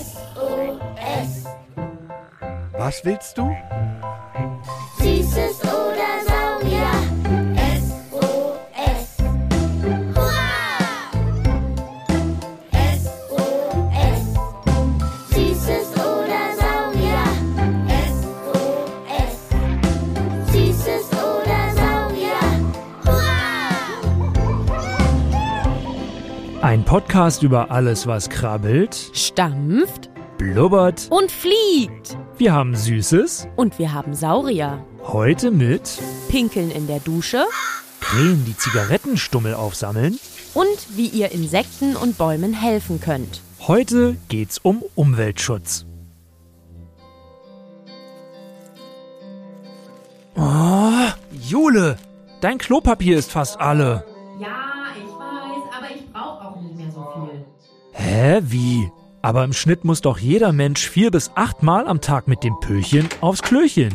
SOS. Was willst du? Podcast über alles, was krabbelt, stampft blubbert. und fliegt. Wir haben Süßes. Und wir haben Saurier. Heute mit Pinkeln in der Dusche Krähen, die Zigarettenstummel aufsammeln. und wie ihr Insekten und Bäumen helfen könnt. Heute geht's um Umweltschutz. Oh, Jule, dein Klopapier ist fast alle. Ja, Hä, wie? Aber im Schnitt muss doch jeder Mensch vier bis acht Mal am Tag mit dem Pöchen aufs Klöchen.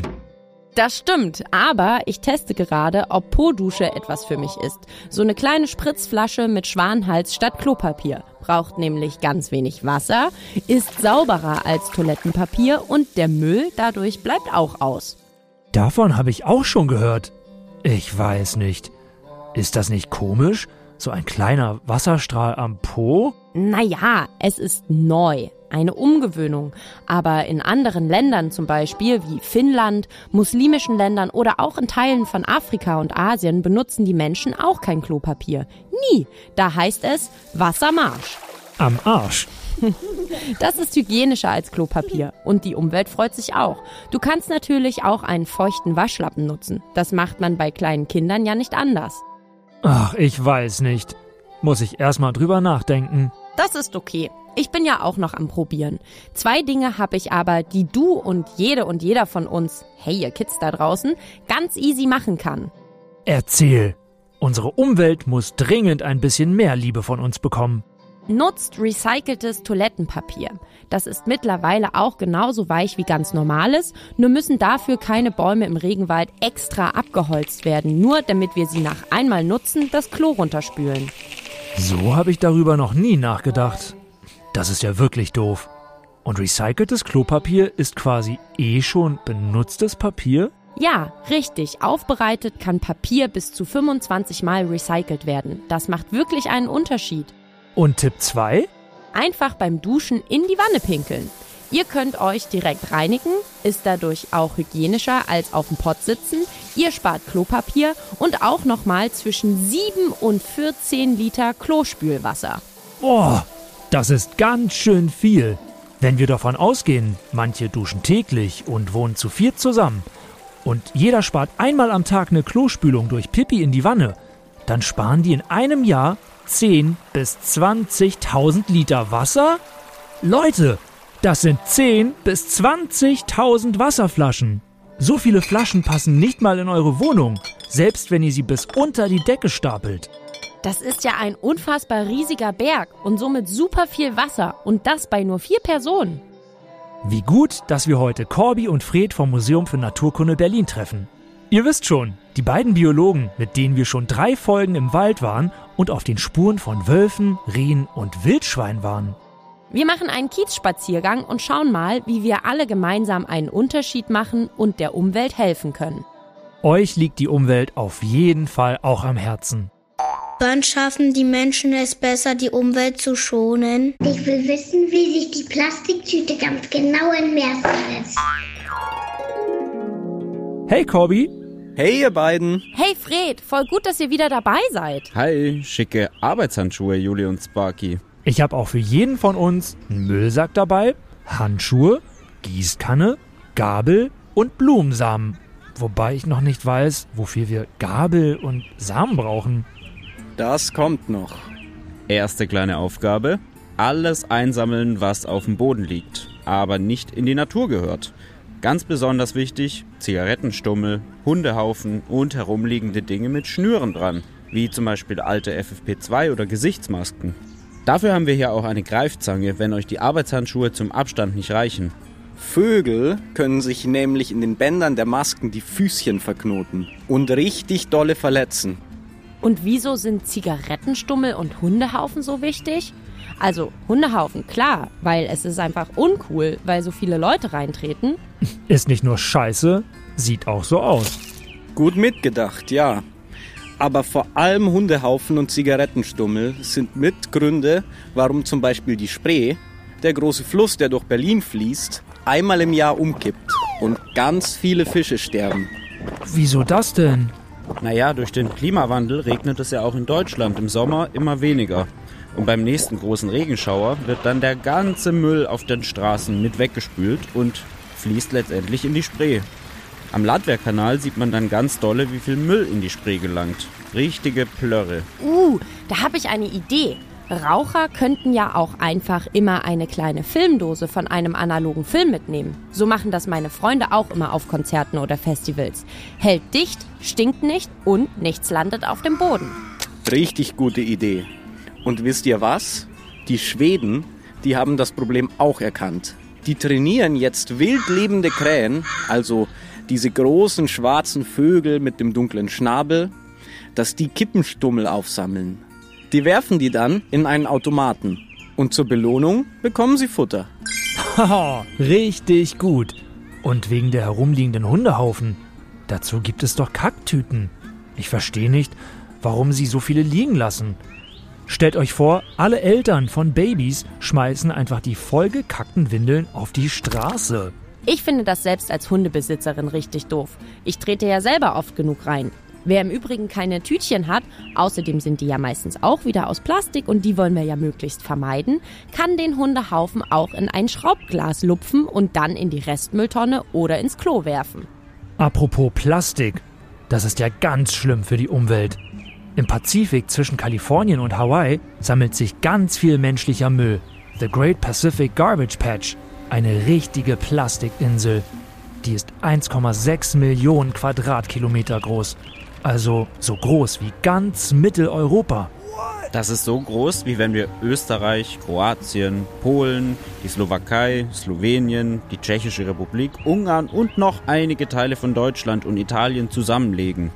Das stimmt, aber ich teste gerade, ob Po-Dusche etwas für mich ist. So eine kleine Spritzflasche mit Schwanhals statt Klopapier. Braucht nämlich ganz wenig Wasser, ist sauberer als Toilettenpapier und der Müll dadurch bleibt auch aus. Davon habe ich auch schon gehört. Ich weiß nicht. Ist das nicht komisch? So ein kleiner Wasserstrahl am Po? Naja, es ist neu, eine Umgewöhnung. Aber in anderen Ländern zum Beispiel wie Finnland, muslimischen Ländern oder auch in Teilen von Afrika und Asien benutzen die Menschen auch kein Klopapier. Nie. Da heißt es Wassermarsch. Am Arsch. Das ist hygienischer als Klopapier. Und die Umwelt freut sich auch. Du kannst natürlich auch einen feuchten Waschlappen nutzen. Das macht man bei kleinen Kindern ja nicht anders. Ach, ich weiß nicht. Muss ich erstmal drüber nachdenken. Das ist okay. Ich bin ja auch noch am Probieren. Zwei Dinge habe ich aber, die du und jede und jeder von uns, hey ihr Kids da draußen, ganz easy machen kann. Erzähl. Unsere Umwelt muss dringend ein bisschen mehr Liebe von uns bekommen. Nutzt recyceltes Toilettenpapier. Das ist mittlerweile auch genauso weich wie ganz normales, nur müssen dafür keine Bäume im Regenwald extra abgeholzt werden, nur damit wir sie nach einmal nutzen das Klo runterspülen. So habe ich darüber noch nie nachgedacht. Das ist ja wirklich doof. Und recyceltes Klopapier ist quasi eh schon benutztes Papier? Ja, richtig. Aufbereitet kann Papier bis zu 25 Mal recycelt werden. Das macht wirklich einen Unterschied. Und Tipp 2? Einfach beim Duschen in die Wanne pinkeln. Ihr könnt euch direkt reinigen, ist dadurch auch hygienischer als auf dem Pott sitzen. Ihr spart Klopapier und auch nochmal zwischen 7 und 14 Liter Klospülwasser. Boah, das ist ganz schön viel. Wenn wir davon ausgehen, manche duschen täglich und wohnen zu viert zusammen und jeder spart einmal am Tag eine Klospülung durch Pipi in die Wanne, dann sparen die in einem Jahr 10 bis 20.000 Liter Wasser? Leute, das sind 10 bis 20.000 Wasserflaschen. So viele Flaschen passen nicht mal in eure Wohnung, selbst wenn ihr sie bis unter die Decke stapelt. Das ist ja ein unfassbar riesiger Berg und somit super viel Wasser und das bei nur vier Personen. Wie gut, dass wir heute Corby und Fred vom Museum für Naturkunde Berlin treffen. Ihr wisst schon, die beiden Biologen, mit denen wir schon drei Folgen im Wald waren und auf den Spuren von Wölfen, Rehen und Wildschwein waren. Wir machen einen Kiezspaziergang und schauen mal, wie wir alle gemeinsam einen Unterschied machen und der Umwelt helfen können. Euch liegt die Umwelt auf jeden Fall auch am Herzen. Wann schaffen die Menschen es besser, die Umwelt zu schonen? Ich will wissen, wie sich die Plastiktüte ganz genau im Meer verletzt. Hey Corby, Hey ihr beiden! Hey Fred, voll gut, dass ihr wieder dabei seid. Hi, schicke Arbeitshandschuhe, Juli und Sparky. Ich habe auch für jeden von uns einen Müllsack dabei, Handschuhe, Gießkanne, Gabel und Blumensamen. Wobei ich noch nicht weiß, wofür wir Gabel und Samen brauchen. Das kommt noch. Erste kleine Aufgabe. Alles einsammeln, was auf dem Boden liegt, aber nicht in die Natur gehört. Ganz besonders wichtig, Zigarettenstummel, Hundehaufen und herumliegende Dinge mit Schnüren dran, wie zum Beispiel alte FFP2 oder Gesichtsmasken. Dafür haben wir hier auch eine Greifzange, wenn euch die Arbeitshandschuhe zum Abstand nicht reichen. Vögel können sich nämlich in den Bändern der Masken die Füßchen verknoten und richtig dolle verletzen. Und wieso sind Zigarettenstummel und Hundehaufen so wichtig? Also Hundehaufen, klar, weil es ist einfach uncool, weil so viele Leute reintreten. Ist nicht nur scheiße, sieht auch so aus. Gut mitgedacht, ja. Aber vor allem Hundehaufen und Zigarettenstummel sind Mitgründe, warum zum Beispiel die Spree, der große Fluss, der durch Berlin fließt, einmal im Jahr umkippt und ganz viele Fische sterben. Wieso das denn? Naja, durch den Klimawandel regnet es ja auch in Deutschland im Sommer immer weniger. Und beim nächsten großen Regenschauer wird dann der ganze Müll auf den Straßen mit weggespült und fließt letztendlich in die Spree. Am Landwehrkanal sieht man dann ganz dolle, wie viel Müll in die Spree gelangt. Richtige Plörre. Uh, da habe ich eine Idee. Raucher könnten ja auch einfach immer eine kleine Filmdose von einem analogen Film mitnehmen. So machen das meine Freunde auch immer auf Konzerten oder Festivals. Hält dicht, stinkt nicht und nichts landet auf dem Boden. Richtig gute Idee. Und wisst ihr was? Die Schweden, die haben das Problem auch erkannt. Die trainieren jetzt wild lebende Krähen, also diese großen schwarzen Vögel mit dem dunklen Schnabel, dass die Kippenstummel aufsammeln. Die werfen die dann in einen Automaten. Und zur Belohnung bekommen sie Futter. Haha, richtig gut. Und wegen der herumliegenden Hundehaufen. Dazu gibt es doch Kacktüten. Ich verstehe nicht, warum sie so viele liegen lassen. Stellt euch vor, alle Eltern von Babys schmeißen einfach die vollgekackten Windeln auf die Straße. Ich finde das selbst als Hundebesitzerin richtig doof. Ich trete ja selber oft genug rein. Wer im Übrigen keine Tütchen hat, außerdem sind die ja meistens auch wieder aus Plastik und die wollen wir ja möglichst vermeiden, kann den Hundehaufen auch in ein Schraubglas lupfen und dann in die Restmülltonne oder ins Klo werfen. Apropos Plastik, das ist ja ganz schlimm für die Umwelt. Im Pazifik zwischen Kalifornien und Hawaii sammelt sich ganz viel menschlicher Müll. The Great Pacific Garbage Patch, eine richtige Plastikinsel. Die ist 1,6 Millionen Quadratkilometer groß. Also so groß wie ganz Mitteleuropa. Das ist so groß, wie wenn wir Österreich, Kroatien, Polen, die Slowakei, Slowenien, die Tschechische Republik, Ungarn und noch einige Teile von Deutschland und Italien zusammenlegen.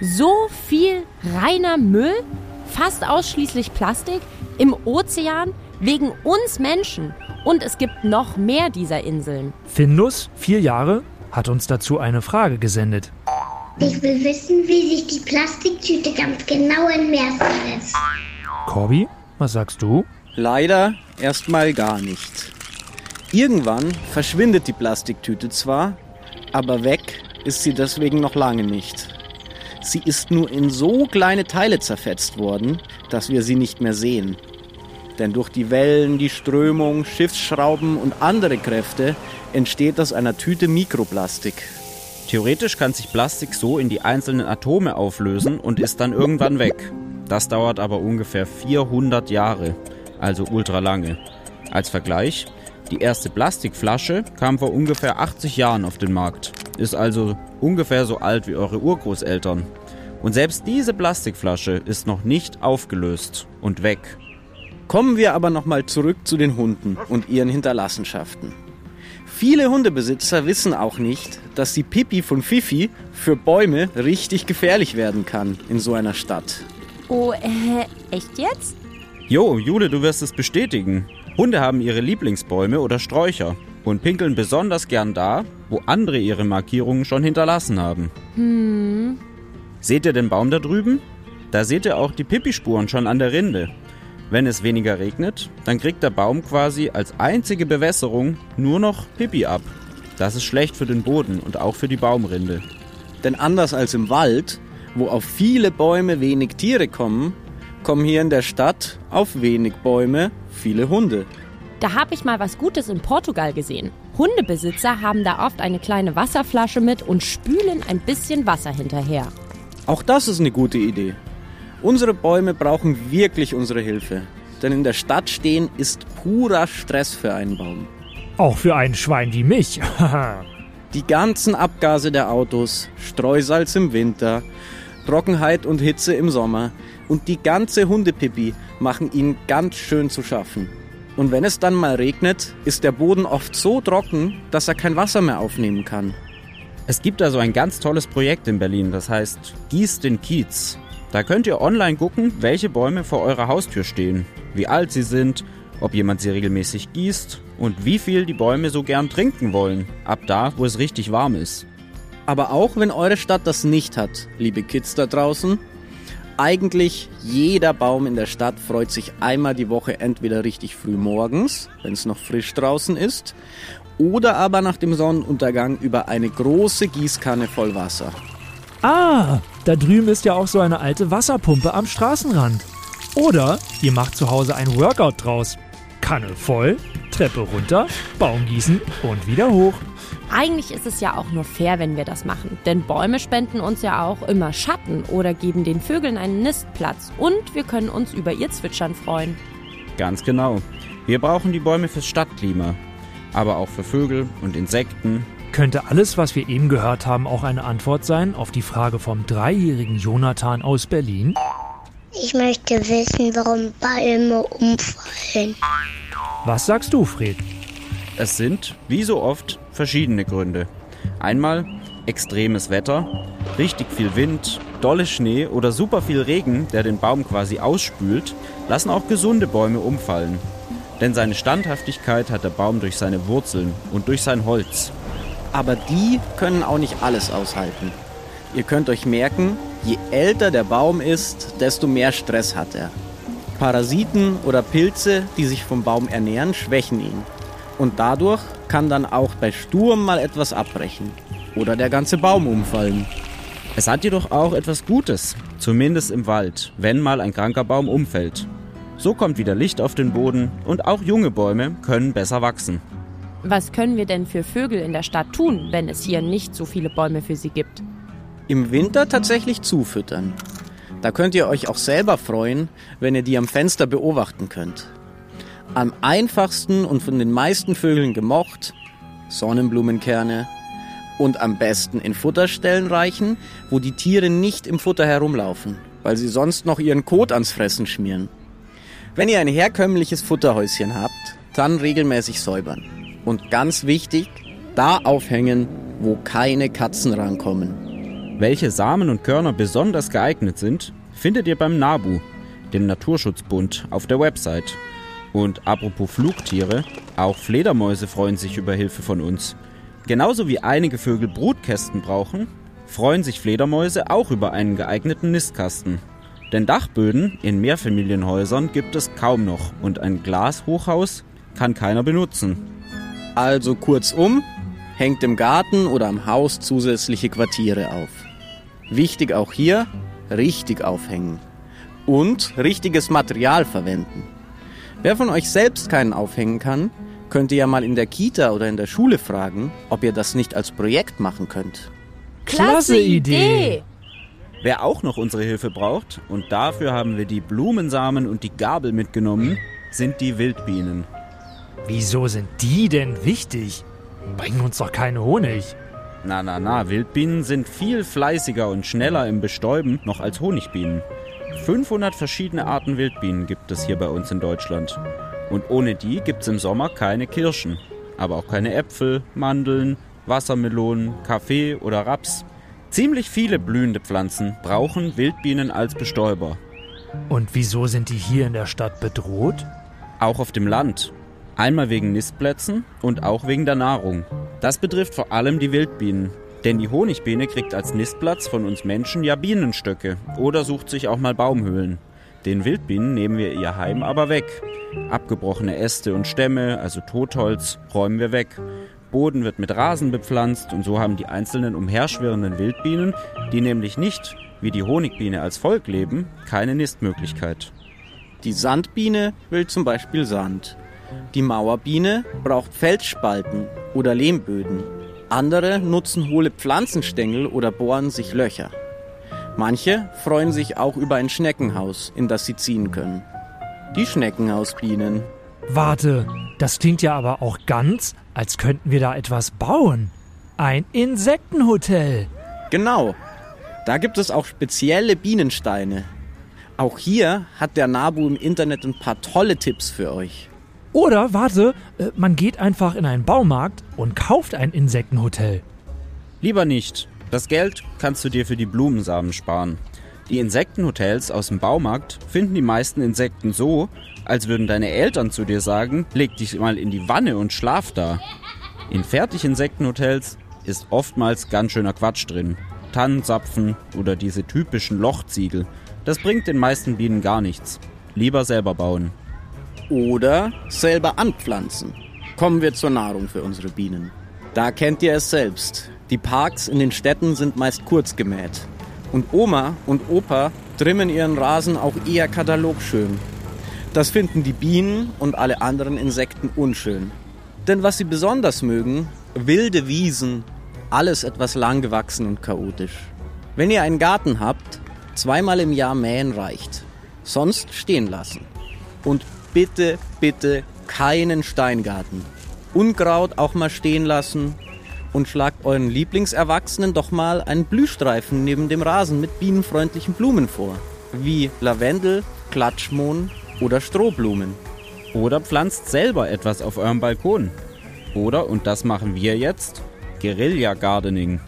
So viel reiner Müll, fast ausschließlich Plastik, im Ozean, wegen uns Menschen. Und es gibt noch mehr dieser Inseln. Findus, vier Jahre, hat uns dazu eine Frage gesendet. Ich will wissen, wie sich die Plastiktüte ganz genau im Meer verletzt. Corby, was sagst du? Leider erstmal gar nicht. Irgendwann verschwindet die Plastiktüte zwar, aber weg ist sie deswegen noch lange nicht. Sie ist nur in so kleine Teile zerfetzt worden, dass wir sie nicht mehr sehen. Denn durch die Wellen, die Strömung, Schiffsschrauben und andere Kräfte entsteht aus einer Tüte Mikroplastik. Theoretisch kann sich Plastik so in die einzelnen Atome auflösen und ist dann irgendwann weg. Das dauert aber ungefähr 400 Jahre, also ultra lange. Als Vergleich, die erste Plastikflasche kam vor ungefähr 80 Jahren auf den Markt, ist also ungefähr so alt wie eure Urgroßeltern. Und selbst diese Plastikflasche ist noch nicht aufgelöst und weg. Kommen wir aber nochmal zurück zu den Hunden und ihren Hinterlassenschaften. Viele Hundebesitzer wissen auch nicht, dass die Pipi von Fifi für Bäume richtig gefährlich werden kann in so einer Stadt. Oh, äh, echt jetzt? Jo, Jule, du wirst es bestätigen. Hunde haben ihre Lieblingsbäume oder Sträucher und pinkeln besonders gern da, wo andere ihre Markierungen schon hinterlassen haben. Hm. Seht ihr den Baum da drüben? Da seht ihr auch die Pipi-Spuren schon an der Rinde. Wenn es weniger regnet, dann kriegt der Baum quasi als einzige Bewässerung nur noch Pipi ab. Das ist schlecht für den Boden und auch für die Baumrinde. Denn anders als im Wald, wo auf viele Bäume wenig Tiere kommen, kommen hier in der Stadt auf wenig Bäume viele Hunde. Da habe ich mal was Gutes in Portugal gesehen. Hundebesitzer haben da oft eine kleine Wasserflasche mit und spülen ein bisschen Wasser hinterher. Auch das ist eine gute Idee. Unsere Bäume brauchen wirklich unsere Hilfe. Denn in der Stadt stehen ist purer Stress für einen Baum. Auch für ein Schwein wie mich. Die ganzen Abgase der Autos, Streusalz im Winter, Trockenheit und Hitze im Sommer und die ganze Hundepipi machen ihnen ganz schön zu schaffen. Und wenn es dann mal regnet, ist der Boden oft so trocken, dass er kein Wasser mehr aufnehmen kann. Es gibt also ein ganz tolles Projekt in Berlin, das heißt Gieß den Kiez. Da könnt ihr online gucken, welche Bäume vor eurer Haustür stehen, wie alt sie sind, ob jemand sie regelmäßig gießt und wie viel die Bäume so gern trinken wollen, ab da, wo es richtig warm ist. Aber auch wenn eure Stadt das nicht hat, liebe Kids da draußen, eigentlich jeder Baum in der Stadt freut sich einmal die Woche entweder richtig früh morgens, wenn es noch frisch draußen ist, oder aber nach dem Sonnenuntergang über eine große Gießkanne voll Wasser. Ah, da drüben ist ja auch so eine alte Wasserpumpe am Straßenrand. Oder ihr macht zu Hause ein Workout draus. Kanne voll, Treppe runter, Baum gießen und wieder hoch. Eigentlich ist es ja auch nur fair, wenn wir das machen, denn Bäume spenden uns ja auch immer Schatten oder geben den Vögeln einen Nistplatz und wir können uns über ihr Zwitschern freuen. Ganz genau. Wir brauchen die Bäume fürs Stadtklima, aber auch für Vögel und Insekten. Könnte alles, was wir eben gehört haben, auch eine Antwort sein auf die Frage vom dreijährigen Jonathan aus Berlin? Ich möchte wissen, warum Bäume umfallen. Was sagst du, Fred? Es sind, wie so oft, verschiedene Gründe. Einmal extremes Wetter, richtig viel Wind, dolle Schnee oder super viel Regen, der den Baum quasi ausspült, lassen auch gesunde Bäume umfallen. Denn seine Standhaftigkeit hat der Baum durch seine Wurzeln und durch sein Holz. Aber die können auch nicht alles aushalten. Ihr könnt euch merken, je älter der Baum ist, desto mehr Stress hat er. Parasiten oder Pilze, die sich vom Baum ernähren, schwächen ihn. Und dadurch kann dann auch bei Sturm mal etwas abbrechen. Oder der ganze Baum umfallen. Es hat jedoch auch etwas Gutes, zumindest im Wald, wenn mal ein kranker Baum umfällt. So kommt wieder Licht auf den Boden und auch junge Bäume können besser wachsen. Was können wir denn für Vögel in der Stadt tun, wenn es hier nicht so viele Bäume für sie gibt? Im Winter tatsächlich zufüttern. Da könnt ihr euch auch selber freuen, wenn ihr die am Fenster beobachten könnt. Am einfachsten und von den meisten Vögeln gemocht, Sonnenblumenkerne und am besten in Futterstellen reichen, wo die Tiere nicht im Futter herumlaufen, weil sie sonst noch ihren Kot ans Fressen schmieren. Wenn ihr ein herkömmliches Futterhäuschen habt, dann regelmäßig säubern. Und ganz wichtig, da aufhängen, wo keine Katzen rankommen. Welche Samen und Körner besonders geeignet sind, findet ihr beim NABU, dem Naturschutzbund, auf der Website. Und apropos Flugtiere, auch Fledermäuse freuen sich über Hilfe von uns. Genauso wie einige Vögel Brutkästen brauchen, freuen sich Fledermäuse auch über einen geeigneten Nistkasten. Denn Dachböden in Mehrfamilienhäusern gibt es kaum noch und ein Glashochhaus kann keiner benutzen. Also kurzum, hängt im Garten oder am Haus zusätzliche Quartiere auf. Wichtig auch hier, richtig aufhängen. Und richtiges Material verwenden. Wer von euch selbst keinen aufhängen kann, könnt ihr ja mal in der Kita oder in der Schule fragen, ob ihr das nicht als Projekt machen könnt. Klasse Idee! Wer auch noch unsere Hilfe braucht, und dafür haben wir die Blumensamen und die Gabel mitgenommen, sind die Wildbienen. Wieso sind die denn wichtig? Bringen uns doch keine Honig. Na, na, na, Wildbienen sind viel fleißiger und schneller im Bestäuben noch als Honigbienen. 500 verschiedene Arten Wildbienen gibt es hier bei uns in Deutschland. Und ohne die gibt es im Sommer keine Kirschen, aber auch keine Äpfel, Mandeln, Wassermelonen, Kaffee oder Raps. Ziemlich viele blühende Pflanzen brauchen Wildbienen als Bestäuber. Und wieso sind die hier in der Stadt bedroht? Auch auf dem Land. Einmal wegen Nistplätzen und auch wegen der Nahrung. Das betrifft vor allem die Wildbienen. Denn die Honigbiene kriegt als Nistplatz von uns Menschen ja Bienenstöcke oder sucht sich auch mal Baumhöhlen. Den Wildbienen nehmen wir ihr Heim aber weg. Abgebrochene Äste und Stämme, also Totholz, räumen wir weg. Boden wird mit Rasen bepflanzt und so haben die einzelnen umherschwirrenden Wildbienen, die nämlich nicht wie die Honigbiene als Volk leben, keine Nistmöglichkeit. Die Sandbiene will zum Beispiel Sand. Die Mauerbiene braucht Felsspalten oder Lehmböden. Andere nutzen hohle Pflanzenstängel oder bohren sich Löcher. Manche freuen sich auch über ein Schneckenhaus, in das sie ziehen können. Die Schneckenhausbienen. Warte, das klingt ja aber auch ganz, als könnten wir da etwas bauen. Ein Insektenhotel. Genau. Da gibt es auch spezielle Bienensteine. Auch hier hat der Nabu im Internet ein paar tolle Tipps für euch. Oder, warte, äh, man geht einfach in einen Baumarkt und kauft ein Insektenhotel. Lieber nicht. Das Geld kannst du dir für die Blumensamen sparen. Die Insektenhotels aus dem Baumarkt finden die meisten Insekten so, als würden deine Eltern zu dir sagen, leg dich mal in die Wanne und schlaf da. In Fertiginsektenhotels ist oftmals ganz schöner Quatsch drin. Tannenzapfen oder diese typischen Lochziegel. Das bringt den meisten Bienen gar nichts. Lieber selber bauen. Oder selber anpflanzen. Kommen wir zur Nahrung für unsere Bienen. Da kennt ihr es selbst. Die Parks in den Städten sind meist kurz gemäht. Und Oma und Opa trimmen ihren Rasen auch eher katalogschön. Das finden die Bienen und alle anderen Insekten unschön. Denn was sie besonders mögen, wilde Wiesen, alles etwas langgewachsen und chaotisch. Wenn ihr einen Garten habt, zweimal im Jahr mähen reicht. Sonst stehen lassen. Und bitte, bitte keinen Steingarten. Unkraut auch mal stehen lassen und schlagt euren Lieblingserwachsenen doch mal einen Blühstreifen neben dem Rasen mit bienenfreundlichen Blumen vor. Wie Lavendel, Klatschmohn oder Strohblumen. Oder pflanzt selber etwas auf eurem Balkon. Oder, und das machen wir jetzt, Guerilla Gardening.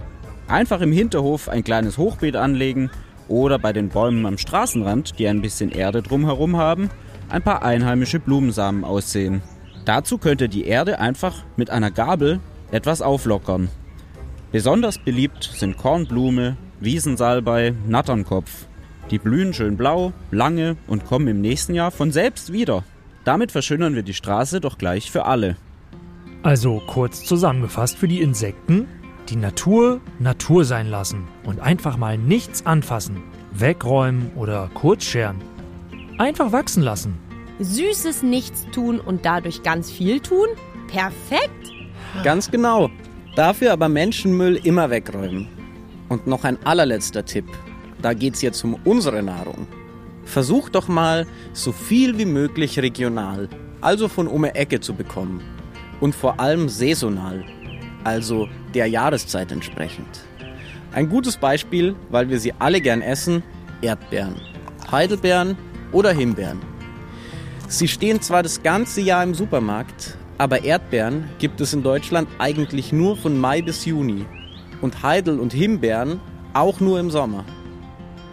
Einfach im Hinterhof ein kleines Hochbeet anlegen oder bei den Bäumen am Straßenrand, die ein bisschen Erde drumherum haben, ein paar einheimische Blumensamen aussehen. Dazu könnt ihr die Erde einfach mit einer Gabel etwas auflockern. Besonders beliebt sind Kornblume, Wiesensalbei, Natternkopf. Die blühen schön blau, lange und kommen im nächsten Jahr von selbst wieder. Damit verschönern wir die Straße doch gleich für alle. Also kurz zusammengefasst für die Insekten, die Natur Natur sein lassen und einfach mal nichts anfassen, wegräumen oder kurzscheren. Einfach wachsen lassen. Süßes Nichts tun und dadurch ganz viel tun? Perfekt! Ganz genau. Dafür aber Menschenmüll immer wegräumen. Und noch ein allerletzter Tipp. Da geht's jetzt um unsere Nahrung. Versucht doch mal, so viel wie möglich regional, also von um die Ecke zu bekommen. Und vor allem saisonal, also der Jahreszeit entsprechend. Ein gutes Beispiel, weil wir sie alle gern essen, Erdbeeren, Heidelbeeren oder Himbeeren. Sie stehen zwar das ganze Jahr im Supermarkt, aber Erdbeeren gibt es in Deutschland eigentlich nur von Mai bis Juni. Und Heidel und Himbeeren auch nur im Sommer.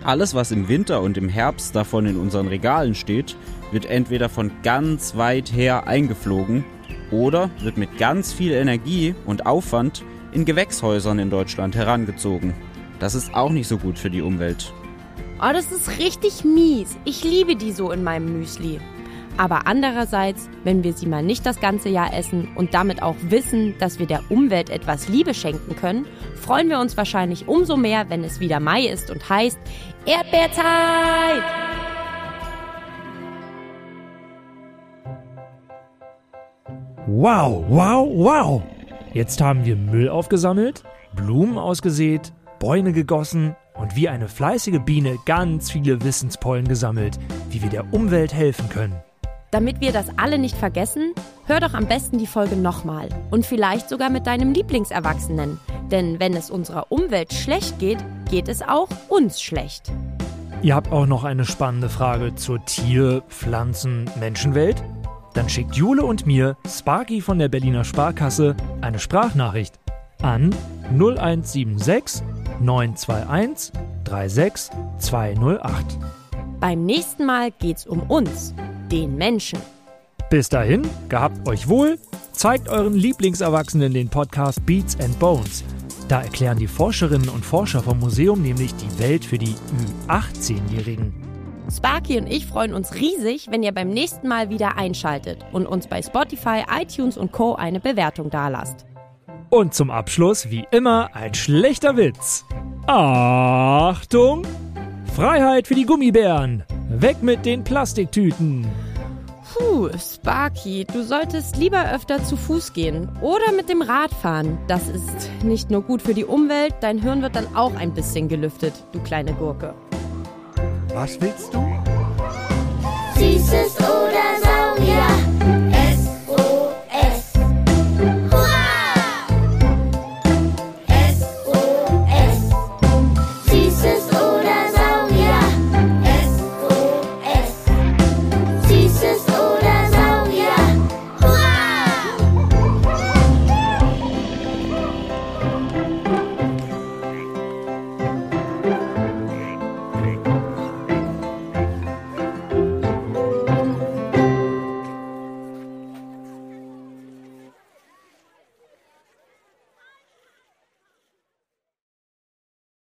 Alles, was im Winter und im Herbst davon in unseren Regalen steht, wird entweder von ganz weit her eingeflogen oder wird mit ganz viel Energie und Aufwand in Gewächshäusern in Deutschland herangezogen. Das ist auch nicht so gut für die Umwelt. Oh, das ist richtig mies. Ich liebe die so in meinem Müsli. Aber andererseits, wenn wir sie mal nicht das ganze Jahr essen und damit auch wissen, dass wir der Umwelt etwas Liebe schenken können, freuen wir uns wahrscheinlich umso mehr, wenn es wieder Mai ist und heißt Erdbeerzeit! Wow, wow, wow! Jetzt haben wir Müll aufgesammelt, Blumen ausgesät, Bäume gegossen und wie eine fleißige Biene ganz viele Wissenspollen gesammelt, wie wir der Umwelt helfen können. Damit wir das alle nicht vergessen, hör doch am besten die Folge nochmal und vielleicht sogar mit deinem Lieblingserwachsenen. Denn wenn es unserer Umwelt schlecht geht, geht es auch uns schlecht. Ihr habt auch noch eine spannende Frage zur Tier-, Pflanzen-, Menschenwelt? Dann schickt Jule und mir, Sparky von der Berliner Sparkasse, eine Sprachnachricht an 0176 921 36 208. Beim nächsten Mal geht's um uns, den Menschen. Bis dahin, gehabt euch wohl, zeigt euren Lieblingserwachsenen den Podcast Beats and Bones. Da erklären die Forscherinnen und Forscher vom Museum nämlich die Welt für die Ü18-Jährigen. Sparky und ich freuen uns riesig, wenn ihr beim nächsten Mal wieder einschaltet und uns bei Spotify, iTunes und Co. eine Bewertung dalasst. Und zum Abschluss, wie immer, ein schlechter Witz. Achtung! Freiheit für die Gummibären! Weg mit den Plastiktüten! Puh, Sparky, du solltest lieber öfter zu Fuß gehen oder mit dem Rad fahren. Das ist nicht nur gut für die Umwelt, dein Hirn wird dann auch ein bisschen gelüftet, du kleine Gurke. Was willst du? Süßes oder Saurier,